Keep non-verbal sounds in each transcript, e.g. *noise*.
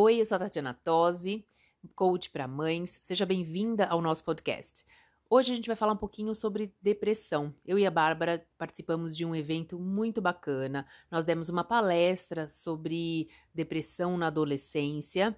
Oi, eu sou a Tatiana Tosi, coach para mães. Seja bem-vinda ao nosso podcast. Hoje a gente vai falar um pouquinho sobre depressão. Eu e a Bárbara participamos de um evento muito bacana. Nós demos uma palestra sobre depressão na adolescência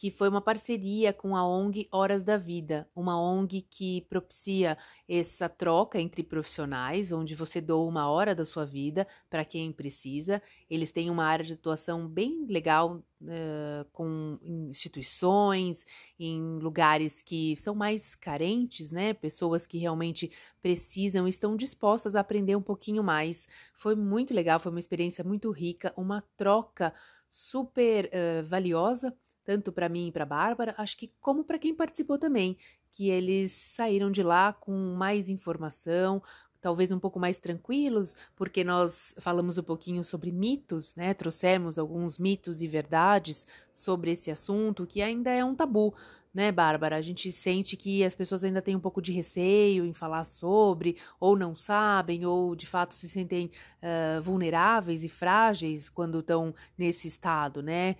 que foi uma parceria com a ONG Horas da Vida, uma ONG que propicia essa troca entre profissionais, onde você doa uma hora da sua vida para quem precisa. Eles têm uma área de atuação bem legal uh, com instituições, em lugares que são mais carentes, né? Pessoas que realmente precisam estão dispostas a aprender um pouquinho mais. Foi muito legal, foi uma experiência muito rica, uma troca super uh, valiosa tanto para mim e para Bárbara, acho que como para quem participou também, que eles saíram de lá com mais informação, talvez um pouco mais tranquilos, porque nós falamos um pouquinho sobre mitos, né? Trouxemos alguns mitos e verdades sobre esse assunto que ainda é um tabu, né, Bárbara? A gente sente que as pessoas ainda têm um pouco de receio em falar sobre, ou não sabem, ou de fato se sentem uh, vulneráveis e frágeis quando estão nesse estado, né?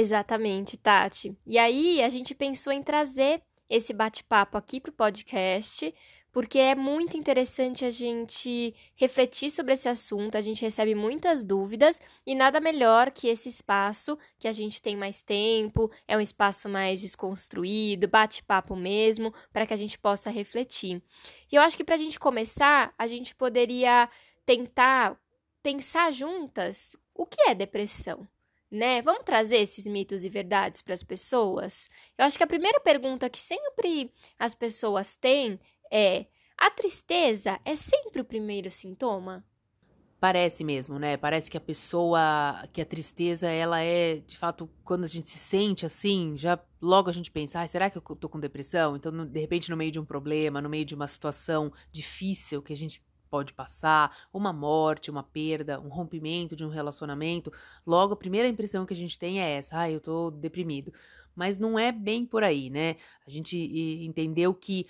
Exatamente, Tati. E aí a gente pensou em trazer esse bate-papo aqui para o podcast, porque é muito interessante a gente refletir sobre esse assunto, a gente recebe muitas dúvidas e nada melhor que esse espaço que a gente tem mais tempo, é um espaço mais desconstruído, bate-papo mesmo, para que a gente possa refletir. E eu acho que para a gente começar, a gente poderia tentar pensar juntas o que é depressão né? Vamos trazer esses mitos e verdades para as pessoas? Eu acho que a primeira pergunta que sempre as pessoas têm é: a tristeza é sempre o primeiro sintoma? Parece mesmo, né? Parece que a pessoa, que a tristeza, ela é, de fato, quando a gente se sente assim, já logo a gente pensa, ah, será que eu tô com depressão? Então, de repente, no meio de um problema, no meio de uma situação difícil que a gente pode passar, uma morte, uma perda, um rompimento de um relacionamento, logo a primeira impressão que a gente tem é essa, ah, eu tô deprimido. Mas não é bem por aí, né? A gente entendeu que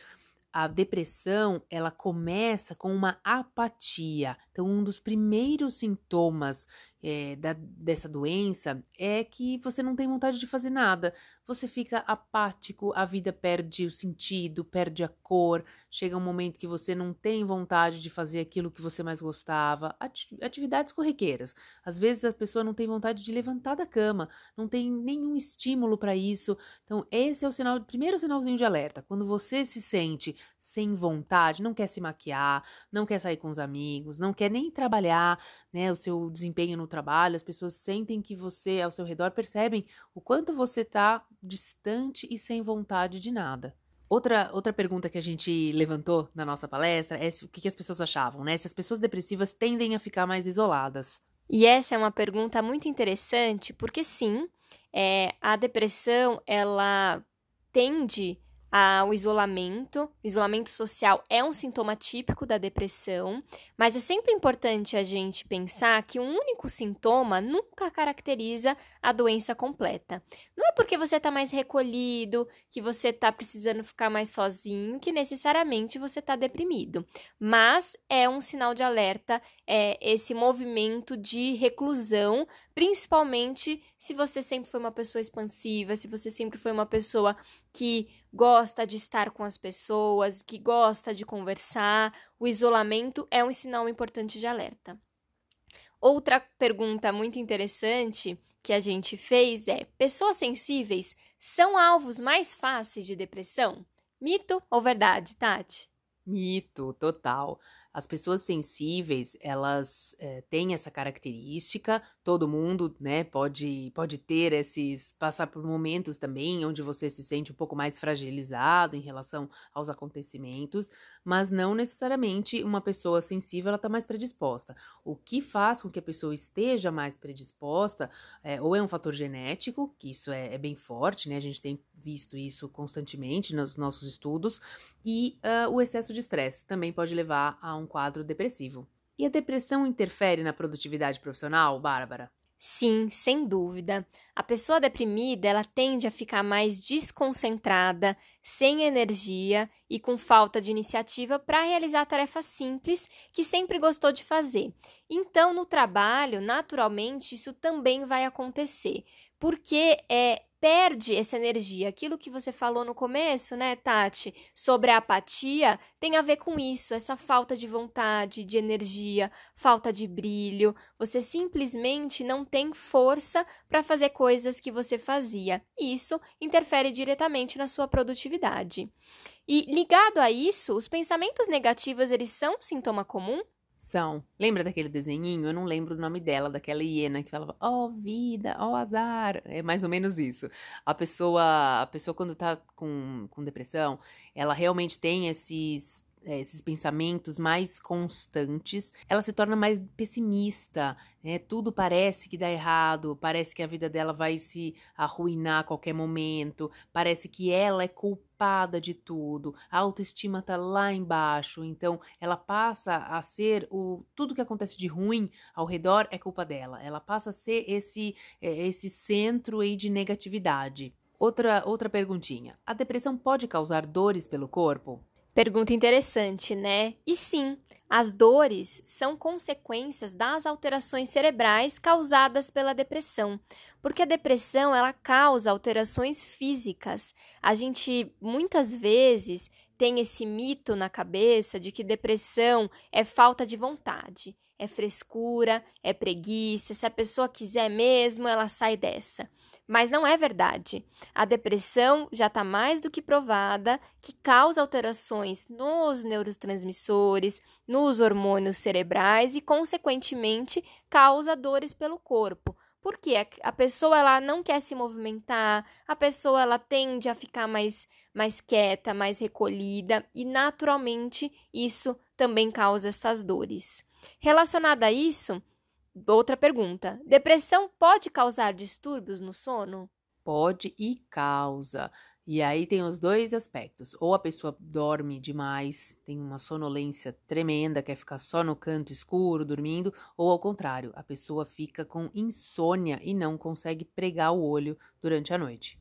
a depressão ela começa com uma apatia. Então, um dos primeiros sintomas é, da, dessa doença é que você não tem vontade de fazer nada. Você fica apático, a vida perde o sentido, perde a cor. Chega um momento que você não tem vontade de fazer aquilo que você mais gostava. Atividades corriqueiras. Às vezes a pessoa não tem vontade de levantar da cama, não tem nenhum estímulo para isso. Então, esse é o sinal, primeiro sinalzinho de alerta. Quando você se sente sem vontade, não quer se maquiar, não quer sair com os amigos, não quer nem trabalhar, né, o seu desempenho no trabalho, as pessoas sentem que você ao seu redor percebem o quanto você está distante e sem vontade de nada. Outra, outra pergunta que a gente levantou na nossa palestra é se, o que, que as pessoas achavam, né? Se as pessoas depressivas tendem a ficar mais isoladas. E essa é uma pergunta muito interessante, porque sim, é, a depressão ela tende ao isolamento. O isolamento social é um sintoma típico da depressão, mas é sempre importante a gente pensar que um único sintoma nunca caracteriza a doença completa. Não é porque você está mais recolhido, que você está precisando ficar mais sozinho, que necessariamente você está deprimido, mas é um sinal de alerta é, esse movimento de reclusão, principalmente se você sempre foi uma pessoa expansiva, se você sempre foi uma pessoa que gosta de estar com as pessoas, que gosta de conversar, o isolamento é um sinal importante de alerta. Outra pergunta muito interessante que a gente fez é: pessoas sensíveis são alvos mais fáceis de depressão? Mito ou verdade, Tati? Mito, total. As pessoas sensíveis, elas é, têm essa característica, todo mundo, né, pode, pode ter esses, passar por momentos também onde você se sente um pouco mais fragilizado em relação aos acontecimentos, mas não necessariamente uma pessoa sensível, ela está mais predisposta. O que faz com que a pessoa esteja mais predisposta, é, ou é um fator genético, que isso é, é bem forte, né, a gente tem visto isso constantemente nos nossos estudos, e uh, o excesso de estresse também pode levar a um quadro depressivo. E a depressão interfere na produtividade profissional, Bárbara? Sim, sem dúvida. A pessoa deprimida, ela tende a ficar mais desconcentrada, sem energia e com falta de iniciativa para realizar tarefas simples que sempre gostou de fazer. Então, no trabalho, naturalmente, isso também vai acontecer, porque é perde essa energia. Aquilo que você falou no começo, né, Tati, sobre a apatia, tem a ver com isso, essa falta de vontade, de energia, falta de brilho. Você simplesmente não tem força para fazer coisas que você fazia. Isso interfere diretamente na sua produtividade. E ligado a isso, os pensamentos negativos, eles são um sintoma comum? São. Lembra daquele desenhinho? Eu não lembro o nome dela, daquela hiena que falava, oh, vida, oh, azar. É mais ou menos isso. A pessoa, a pessoa quando tá com, com depressão, ela realmente tem esses é, esses pensamentos mais constantes, ela se torna mais pessimista, né? Tudo parece que dá errado, parece que a vida dela vai se arruinar a qualquer momento, parece que ela é culpada de tudo, a autoestima tá lá embaixo, então ela passa a ser o tudo que acontece de ruim ao redor é culpa dela. Ela passa a ser esse é, esse centro aí de negatividade. Outra outra perguntinha. A depressão pode causar dores pelo corpo? Pergunta interessante, né? E sim, as dores são consequências das alterações cerebrais causadas pela depressão, porque a depressão ela causa alterações físicas. A gente muitas vezes tem esse mito na cabeça de que depressão é falta de vontade, é frescura, é preguiça, se a pessoa quiser mesmo, ela sai dessa. Mas não é verdade. A depressão já está mais do que provada que causa alterações nos neurotransmissores, nos hormônios cerebrais e, consequentemente, causa dores pelo corpo. Porque a pessoa ela não quer se movimentar, a pessoa ela tende a ficar mais, mais quieta, mais recolhida e naturalmente isso também causa essas dores. Relacionada a isso, Outra pergunta: depressão pode causar distúrbios no sono? Pode e causa. E aí tem os dois aspectos. Ou a pessoa dorme demais, tem uma sonolência tremenda, quer ficar só no canto escuro dormindo, ou ao contrário, a pessoa fica com insônia e não consegue pregar o olho durante a noite.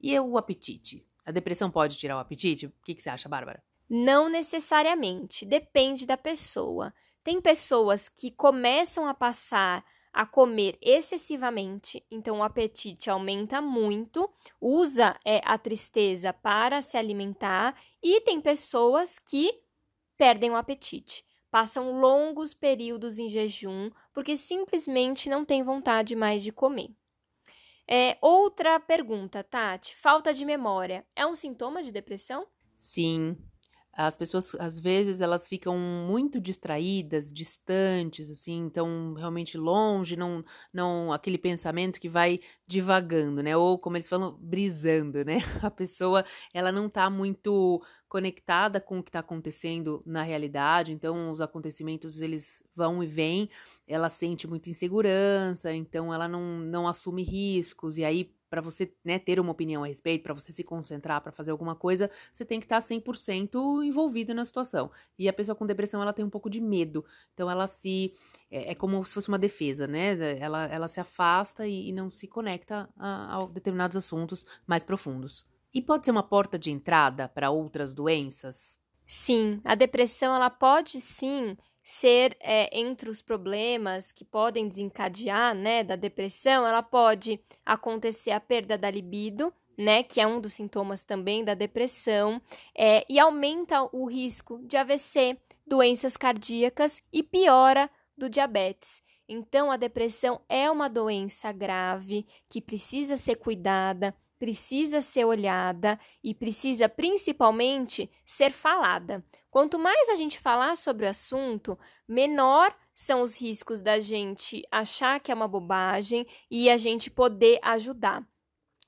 E o apetite? A depressão pode tirar o apetite? O que, que você acha, Bárbara? Não necessariamente, depende da pessoa. Tem pessoas que começam a passar a comer excessivamente, então o apetite aumenta muito, usa é, a tristeza para se alimentar, e tem pessoas que perdem o apetite, passam longos períodos em jejum porque simplesmente não tem vontade mais de comer. É, outra pergunta, Tati: falta de memória é um sintoma de depressão? Sim, as pessoas às vezes elas ficam muito distraídas, distantes, assim, então realmente longe, não, não aquele pensamento que vai divagando, né? Ou como eles falam, brisando, né? *laughs* A pessoa ela não tá muito conectada com o que está acontecendo na realidade, então os acontecimentos eles vão e vêm, ela sente muita insegurança, então ela não, não assume riscos, e aí para você né, ter uma opinião a respeito, para você se concentrar, para fazer alguma coisa, você tem que estar tá 100% envolvido na situação. E a pessoa com depressão, ela tem um pouco de medo. Então, ela se. É, é como se fosse uma defesa, né? Ela, ela se afasta e, e não se conecta a, a determinados assuntos mais profundos. E pode ser uma porta de entrada para outras doenças? Sim, a depressão ela pode sim ser é, entre os problemas que podem desencadear, né, da depressão, ela pode acontecer a perda da libido, né, que é um dos sintomas também da depressão, é, e aumenta o risco de AVC, doenças cardíacas e piora do diabetes. Então, a depressão é uma doença grave que precisa ser cuidada, precisa ser olhada e precisa principalmente ser falada. Quanto mais a gente falar sobre o assunto, menor são os riscos da gente achar que é uma bobagem e a gente poder ajudar.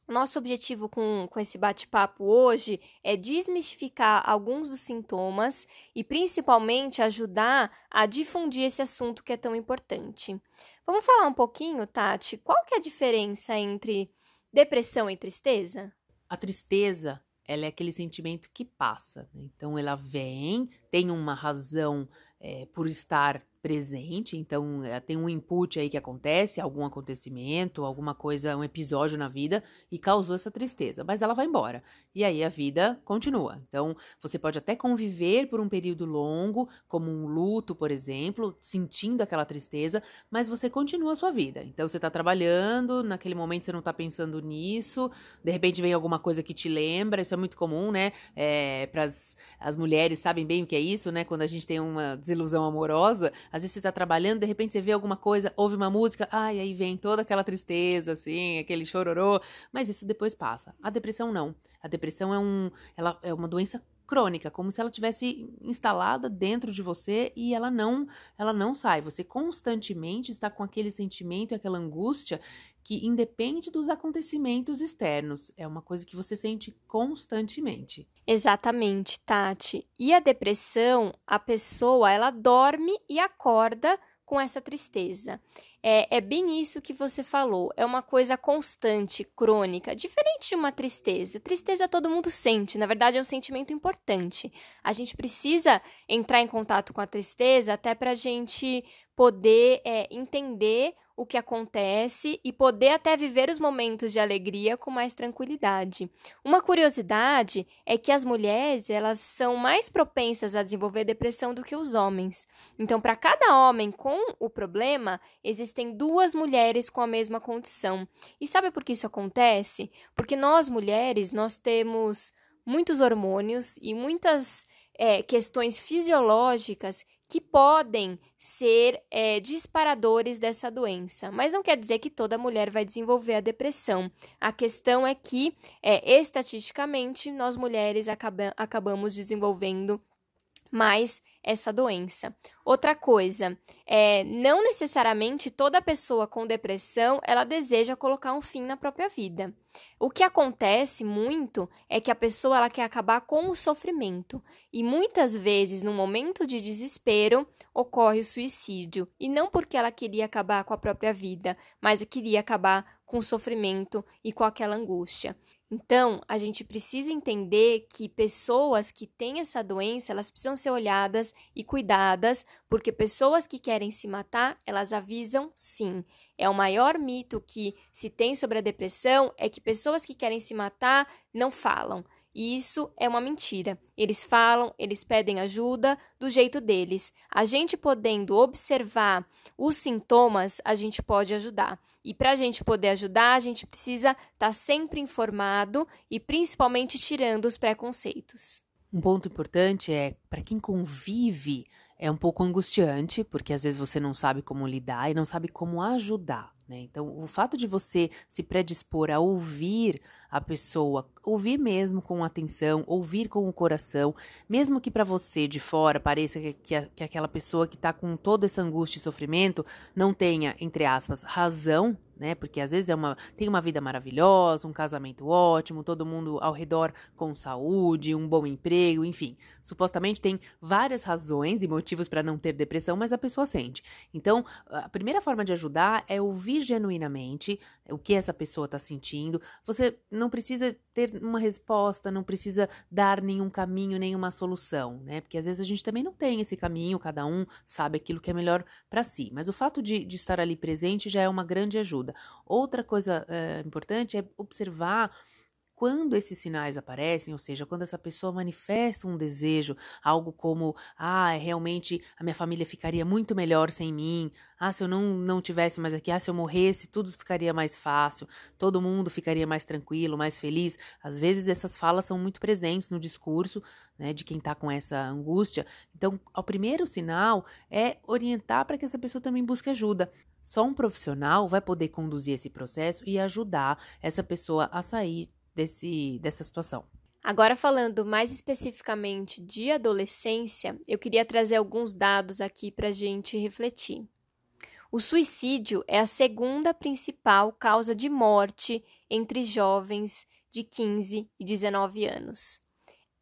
Nosso objetivo com, com esse bate-papo hoje é desmistificar alguns dos sintomas e principalmente ajudar a difundir esse assunto que é tão importante. Vamos falar um pouquinho, Tati, qual que é a diferença entre depressão e tristeza? A tristeza, ela é aquele sentimento que passa. Né? Então, ela vem, tem uma razão é, por estar presente, então é, tem um input aí que acontece, algum acontecimento, alguma coisa, um episódio na vida e causou essa tristeza, mas ela vai embora. E aí a vida continua. Então, você pode até conviver por um período longo, como um luto, por exemplo, sentindo aquela tristeza, mas você continua a sua vida. Então, você tá trabalhando, naquele momento você não tá pensando nisso, de repente vem alguma coisa que te lembra, isso é muito comum, né? É, para as mulheres sabem bem o que é isso, né? Quando a gente tem uma desilusão amorosa, às vezes você tá trabalhando, de repente você vê alguma coisa, ouve uma música, ai, aí vem toda aquela tristeza, assim, aquele chororô, mas isso depois passa. A depressão não. A depressão é, um, ela é uma doença crônica, como se ela tivesse instalada dentro de você e ela não, ela não sai. Você constantemente está com aquele sentimento e aquela angústia que independe dos acontecimentos externos, é uma coisa que você sente constantemente. Exatamente, Tati. E a depressão, a pessoa, ela dorme e acorda com essa tristeza. É, é, bem isso que você falou. É uma coisa constante, crônica, diferente de uma tristeza. Tristeza todo mundo sente, na verdade é um sentimento importante. A gente precisa entrar em contato com a tristeza até para a gente poder é, entender o que acontece e poder até viver os momentos de alegria com mais tranquilidade. Uma curiosidade é que as mulheres elas são mais propensas a desenvolver depressão do que os homens. Então, para cada homem com o problema, existem duas mulheres com a mesma condição. E sabe por que isso acontece? Porque nós mulheres nós temos muitos hormônios e muitas é, questões fisiológicas que podem ser é, disparadores dessa doença, mas não quer dizer que toda mulher vai desenvolver a depressão. A questão é que, é, estatisticamente, nós mulheres acaba acabamos desenvolvendo mais essa doença. Outra coisa, é, não necessariamente toda pessoa com depressão ela deseja colocar um fim na própria vida. O que acontece muito é que a pessoa ela quer acabar com o sofrimento e muitas vezes no momento de desespero ocorre o suicídio e não porque ela queria acabar com a própria vida, mas queria acabar com o sofrimento e com aquela angústia. Então, a gente precisa entender que pessoas que têm essa doença, elas precisam ser olhadas e cuidadas, porque pessoas que querem se matar, elas avisam sim. É o maior mito que se tem sobre a depressão é que pessoas que querem se matar não falam. E isso é uma mentira. Eles falam, eles pedem ajuda do jeito deles. A gente podendo observar os sintomas, a gente pode ajudar. E para a gente poder ajudar, a gente precisa estar tá sempre informado e principalmente tirando os preconceitos. Um ponto importante é para quem convive é um pouco angustiante, porque às vezes você não sabe como lidar e não sabe como ajudar. Né? Então, o fato de você se predispor a ouvir a pessoa, ouvir mesmo com atenção, ouvir com o coração, mesmo que para você de fora pareça que, que, que aquela pessoa que está com toda essa angústia e sofrimento não tenha, entre aspas, razão né? Porque às vezes é uma, tem uma vida maravilhosa, um casamento ótimo, todo mundo ao redor com saúde, um bom emprego, enfim. Supostamente tem várias razões e motivos para não ter depressão, mas a pessoa sente. Então, a primeira forma de ajudar é ouvir genuinamente o que essa pessoa está sentindo. Você não precisa ter uma resposta, não precisa dar nenhum caminho, nenhuma solução, né? Porque às vezes a gente também não tem esse caminho, cada um sabe aquilo que é melhor para si. Mas o fato de, de estar ali presente já é uma grande ajuda ajuda. Outra coisa é, importante é observar quando esses sinais aparecem, ou seja, quando essa pessoa manifesta um desejo, algo como, ah, realmente a minha família ficaria muito melhor sem mim, ah, se eu não, não tivesse mais aqui, ah, se eu morresse, tudo ficaria mais fácil, todo mundo ficaria mais tranquilo, mais feliz. Às vezes essas falas são muito presentes no discurso, né, de quem está com essa angústia. Então, o primeiro sinal é orientar para que essa pessoa também busque ajuda. Só um profissional vai poder conduzir esse processo e ajudar essa pessoa a sair desse, dessa situação. Agora, falando mais especificamente de adolescência, eu queria trazer alguns dados aqui para a gente refletir. O suicídio é a segunda principal causa de morte entre jovens de 15 e 19 anos.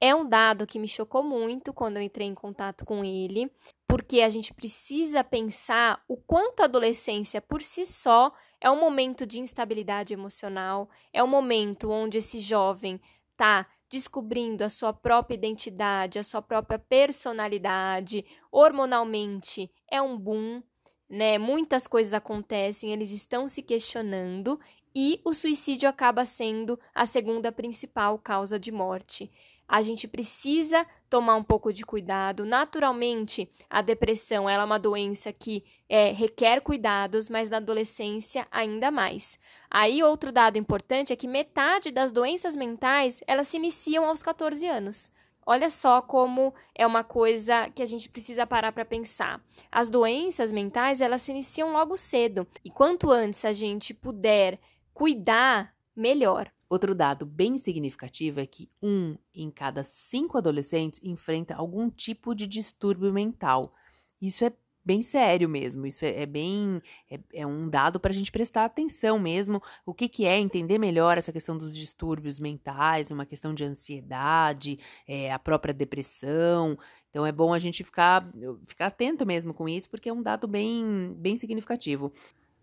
É um dado que me chocou muito quando eu entrei em contato com ele, porque a gente precisa pensar o quanto a adolescência por si só é um momento de instabilidade emocional, é um momento onde esse jovem está descobrindo a sua própria identidade, a sua própria personalidade, hormonalmente é um boom, né? Muitas coisas acontecem, eles estão se questionando e o suicídio acaba sendo a segunda principal causa de morte a gente precisa tomar um pouco de cuidado. Naturalmente, a depressão é uma doença que é, requer cuidados, mas na adolescência ainda mais. Aí, outro dado importante é que metade das doenças mentais elas se iniciam aos 14 anos. Olha só como é uma coisa que a gente precisa parar para pensar. As doenças mentais elas se iniciam logo cedo e quanto antes a gente puder cuidar, melhor. Outro dado bem significativo é que um em cada cinco adolescentes enfrenta algum tipo de distúrbio mental. Isso é bem sério mesmo. Isso é, é bem. É, é, um dado para a gente prestar atenção mesmo. O que, que é entender melhor essa questão dos distúrbios mentais, uma questão de ansiedade, é, a própria depressão. Então é bom a gente ficar, ficar atento mesmo com isso, porque é um dado bem, bem significativo.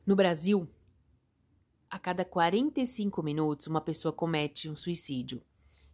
No Brasil, a cada 45 minutos uma pessoa comete um suicídio.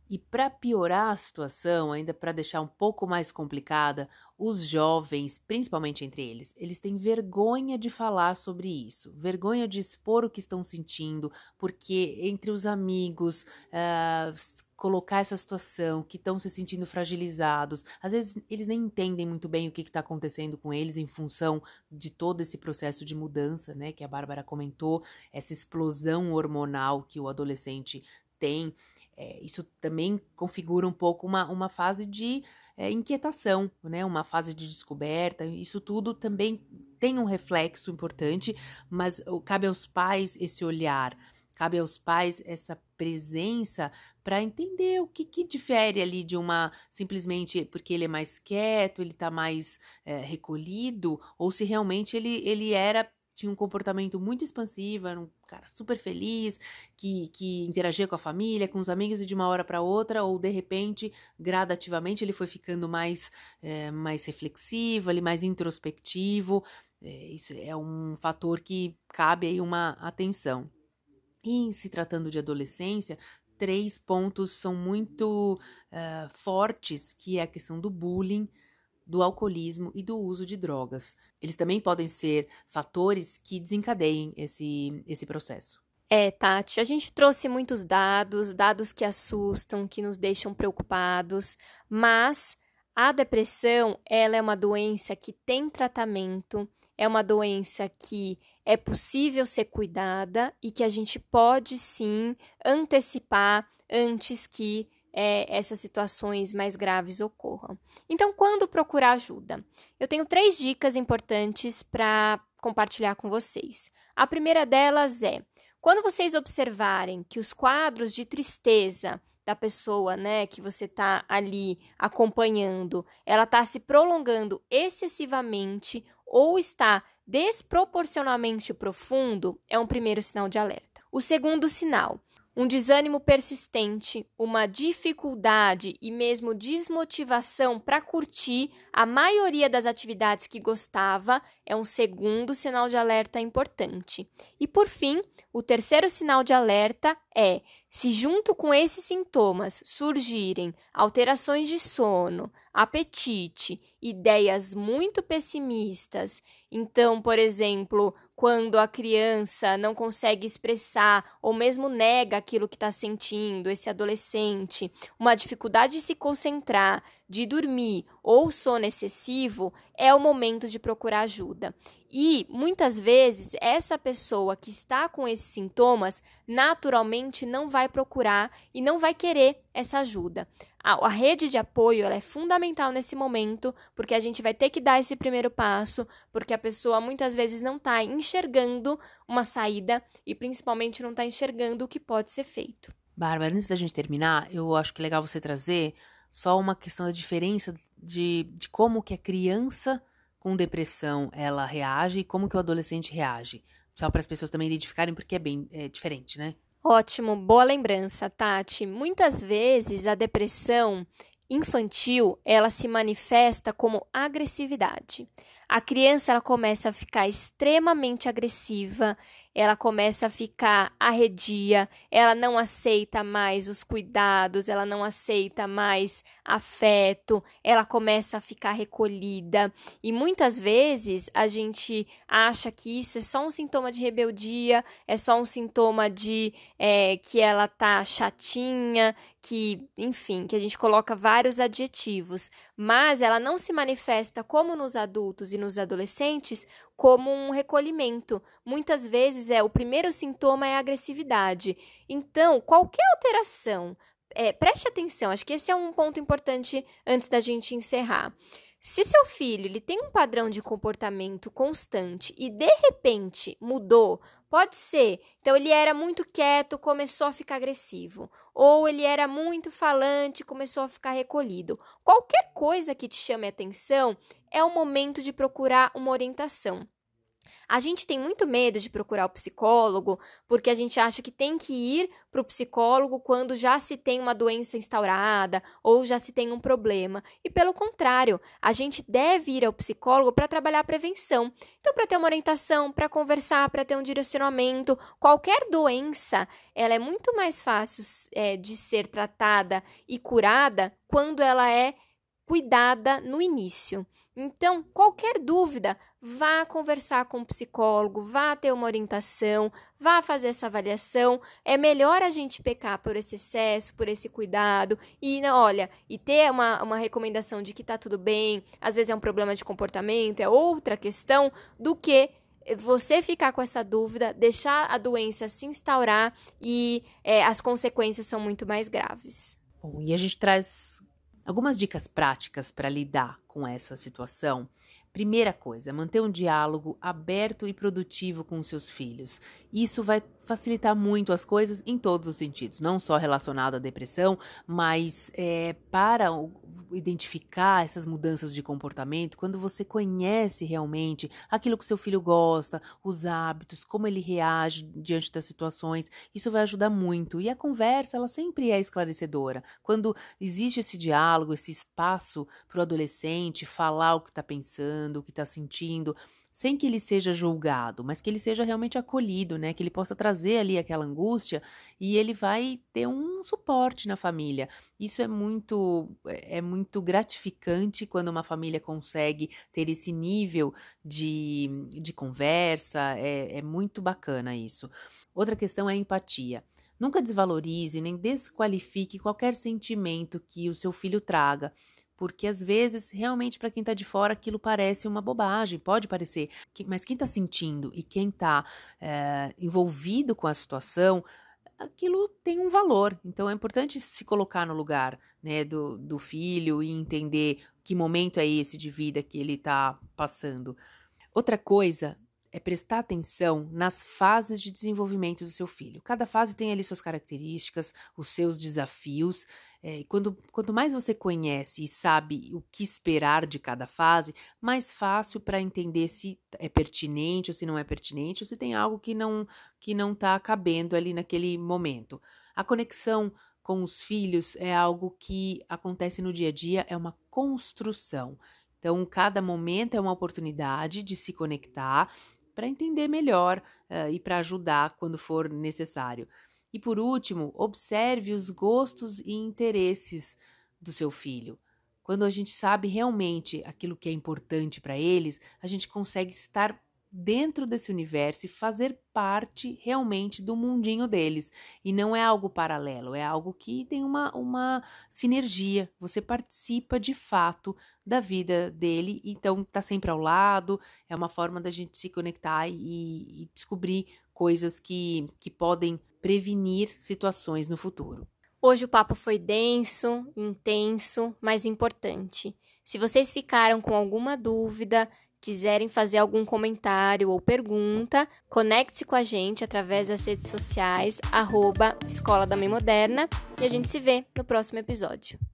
E para piorar a situação, ainda para deixar um pouco mais complicada, os jovens, principalmente entre eles, eles têm vergonha de falar sobre isso, vergonha de expor o que estão sentindo, porque entre os amigos, uh, colocar essa situação, que estão se sentindo fragilizados. Às vezes eles nem entendem muito bem o que está acontecendo com eles em função de todo esse processo de mudança, né, que a Bárbara comentou, essa explosão hormonal que o adolescente tem. É, isso também configura um pouco uma, uma fase de é, inquietação, né? Uma fase de descoberta. Isso tudo também tem um reflexo importante, mas cabe aos pais esse olhar Cabe aos pais essa presença para entender o que, que, difere ali de uma simplesmente porque ele é mais quieto, ele está mais é, recolhido, ou se realmente ele, ele era tinha um comportamento muito expansivo, era um cara super feliz, que, que interagia com a família, com os amigos e de uma hora para outra, ou de repente, gradativamente, ele foi ficando mais, é, mais reflexivo, ali, mais introspectivo. É, isso é um fator que cabe aí uma atenção. E se tratando de adolescência, três pontos são muito uh, fortes, que é a questão do bullying, do alcoolismo e do uso de drogas. Eles também podem ser fatores que desencadeiem esse, esse processo. É, Tati, a gente trouxe muitos dados, dados que assustam, que nos deixam preocupados, mas a depressão, ela é uma doença que tem tratamento, é uma doença que é possível ser cuidada e que a gente pode sim antecipar antes que é, essas situações mais graves ocorram. Então, quando procurar ajuda? Eu tenho três dicas importantes para compartilhar com vocês. A primeira delas é: quando vocês observarem que os quadros de tristeza da pessoa, né, que você está ali acompanhando, ela está se prolongando excessivamente ou está desproporcionalmente profundo, é um primeiro sinal de alerta. O segundo sinal um desânimo persistente, uma dificuldade e mesmo desmotivação para curtir a maioria das atividades que gostava é um segundo sinal de alerta importante. E por fim, o terceiro sinal de alerta é se, junto com esses sintomas, surgirem alterações de sono, apetite, ideias muito pessimistas, então, por exemplo, quando a criança não consegue expressar ou mesmo nega aquilo que está sentindo, esse adolescente, uma dificuldade de se concentrar, de dormir ou sono excessivo, é o momento de procurar ajuda. E muitas vezes essa pessoa que está com esses sintomas naturalmente não vai procurar e não vai querer essa ajuda. A, a rede de apoio é fundamental nesse momento, porque a gente vai ter que dar esse primeiro passo, porque a pessoa muitas vezes não está enxergando uma saída e principalmente não está enxergando o que pode ser feito. Bárbara, antes da gente terminar, eu acho que é legal você trazer só uma questão da diferença de, de como que a criança com depressão ela reage e como que o adolescente reage. Só para as pessoas também identificarem, porque é bem é diferente, né? Ótimo, boa lembrança, Tati. Muitas vezes a depressão infantil, ela se manifesta como agressividade. A criança ela começa a ficar extremamente agressiva, ela começa a ficar arredia, ela não aceita mais os cuidados, ela não aceita mais afeto, ela começa a ficar recolhida. E muitas vezes a gente acha que isso é só um sintoma de rebeldia, é só um sintoma de é, que ela tá chatinha, que, enfim, que a gente coloca vários adjetivos, mas ela não se manifesta como nos adultos e nos adolescentes como um recolhimento. Muitas vezes é o primeiro sintoma é a agressividade. Então, qualquer alteração, é, preste atenção, acho que esse é um ponto importante antes da gente encerrar. Se seu filho ele tem um padrão de comportamento constante e de repente mudou, pode ser. Então ele era muito quieto, começou a ficar agressivo, ou ele era muito falante, começou a ficar recolhido. Qualquer coisa que te chame atenção é o momento de procurar uma orientação. A gente tem muito medo de procurar o psicólogo porque a gente acha que tem que ir para o psicólogo quando já se tem uma doença instaurada ou já se tem um problema. E pelo contrário, a gente deve ir ao psicólogo para trabalhar a prevenção. Então, para ter uma orientação, para conversar, para ter um direcionamento, qualquer doença, ela é muito mais fácil é, de ser tratada e curada quando ela é cuidada no início. Então, qualquer dúvida, vá conversar com o um psicólogo, vá ter uma orientação, vá fazer essa avaliação. É melhor a gente pecar por esse excesso, por esse cuidado e, né, olha, e ter uma, uma recomendação de que tá tudo bem, às vezes é um problema de comportamento, é outra questão, do que você ficar com essa dúvida, deixar a doença se instaurar e é, as consequências são muito mais graves. Bom, e a gente traz algumas dicas práticas para lidar com essa situação Primeira coisa, manter um diálogo aberto e produtivo com seus filhos. Isso vai facilitar muito as coisas em todos os sentidos, não só relacionado à depressão, mas é, para identificar essas mudanças de comportamento, quando você conhece realmente aquilo que seu filho gosta, os hábitos, como ele reage diante das situações, isso vai ajudar muito. E a conversa, ela sempre é esclarecedora. Quando existe esse diálogo, esse espaço para o adolescente falar o que está pensando, o que está sentindo, sem que ele seja julgado, mas que ele seja realmente acolhido, né? Que ele possa trazer ali aquela angústia e ele vai ter um suporte na família. Isso é muito é muito gratificante quando uma família consegue ter esse nível de, de conversa. É, é muito bacana isso. Outra questão é a empatia. Nunca desvalorize nem desqualifique qualquer sentimento que o seu filho traga porque às vezes, realmente, para quem está de fora, aquilo parece uma bobagem, pode parecer, mas quem está sentindo e quem está é, eh, envolvido com a situação, aquilo tem um valor. Então é importante se colocar no lugar né, do, do filho e entender que momento é esse de vida que ele está passando. Outra coisa é prestar atenção nas fases de desenvolvimento do seu filho. Cada fase tem ali suas características, os seus desafios. É, quando, quanto mais você conhece e sabe o que esperar de cada fase, mais fácil para entender se é pertinente ou se não é pertinente, ou se tem algo que não que não está cabendo ali naquele momento. A conexão com os filhos é algo que acontece no dia a dia, é uma construção. Então, cada momento é uma oportunidade de se conectar para entender melhor uh, e para ajudar quando for necessário. E por último, observe os gostos e interesses do seu filho. Quando a gente sabe realmente aquilo que é importante para eles, a gente consegue estar dentro desse universo e fazer parte realmente do mundinho deles. E não é algo paralelo, é algo que tem uma, uma sinergia. Você participa de fato da vida dele, então tá sempre ao lado, é uma forma da gente se conectar e, e descobrir coisas que, que podem prevenir situações no futuro. Hoje o papo foi denso, intenso, mas importante. Se vocês ficaram com alguma dúvida, quiserem fazer algum comentário ou pergunta, conecte-se com a gente através das redes sociais, arroba Escola da Mãe Moderna, e a gente se vê no próximo episódio.